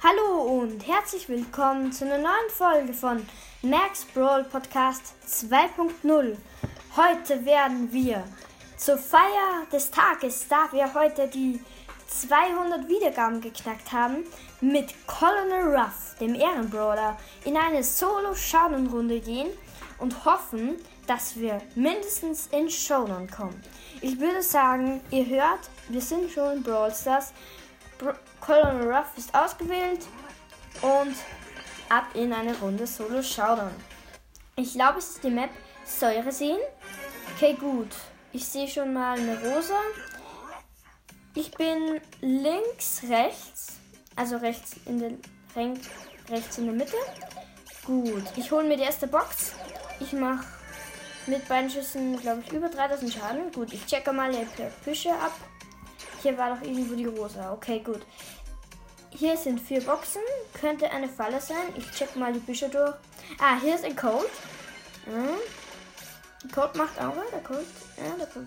Hallo und herzlich willkommen zu einer neuen Folge von Max Brawl Podcast 2.0. Heute werden wir zur Feier des Tages, da wir heute die 200 Wiedergaben geknackt haben, mit Colonel Ruff, dem Ehrenbrawler, in eine Solo-Showdown-Runde gehen und hoffen, dass wir mindestens in Showdown kommen. Ich würde sagen, ihr hört, wir sind schon in Brawl Stars. Bro Colonel Ruff ist ausgewählt und ab in eine Runde Solo Showdown. Ich glaube, es ist die Map Säure sehen. Okay, gut. Ich sehe schon mal eine rosa. Ich bin links, rechts. Also rechts in der, rechts in der Mitte. Gut. Ich hole mir die erste Box. Ich mache mit beiden Schüssen, glaube ich, über 3000 Schaden. Gut, ich checke mal die Fische ab. Hier war doch irgendwo die rosa. Okay, gut. Hier sind vier Boxen. Könnte eine Falle sein. Ich check mal die Büsche durch. Ah, hier ist ein Code. Hm. Code macht Aura. Der Code. Ja, der Code.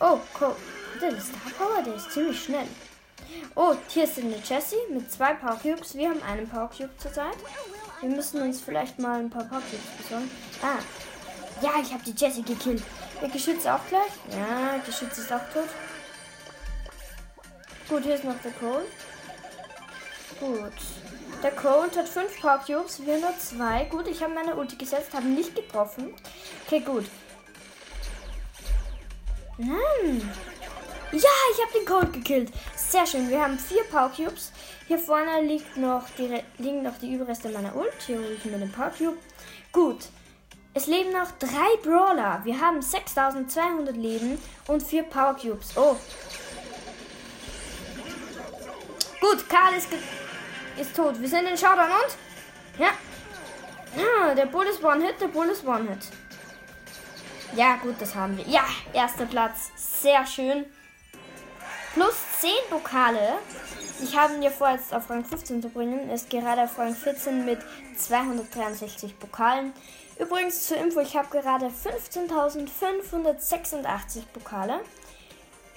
Oh, Code. Der Star Power, der ist ziemlich schnell. Oh, hier ist eine Jessie mit zwei Power Cubes. Wir haben einen Power Cube zurzeit. Wir müssen uns vielleicht mal ein paar Power Cubes besorgen. Ah. Ja, ich habe die Jessie gekillt. Der Geschütz auch gleich? Ja, Geschütz ist auch tot. Gut, hier ist noch der Cold. Gut. Der Cold hat 5 Power Cubes, wir nur 2. Gut, ich habe meine Ulti gesetzt, habe nicht getroffen. Okay, gut. Nein. Ja, ich habe den Cold gekillt. Sehr schön. Wir haben 4 Power Cubes. Hier vorne liegt noch die, liegen noch die Überreste meiner Ult. Hier hole ich mir den Power Cube. Gut. Es leben noch 3 Brawler. Wir haben 6200 Leben und 4 Power Cubes. Oh, Gut, Karl ist, ist tot. Wir sind in Showdown und? Ja. Ja, der Bull ist One-Hit, der Bull ist One-Hit. Ja, gut, das haben wir. Ja, erster Platz. Sehr schön. Plus 10 Pokale. Ich habe ihn ja vor, jetzt auf Rang 15 zu bringen. Ist gerade auf Rang 14 mit 263 Pokalen. Übrigens zur Info, ich habe gerade 15.586 Pokale.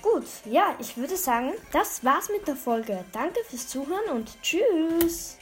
Gut, ja, ich würde sagen, das war's mit der Folge. Danke fürs Zuhören und tschüss.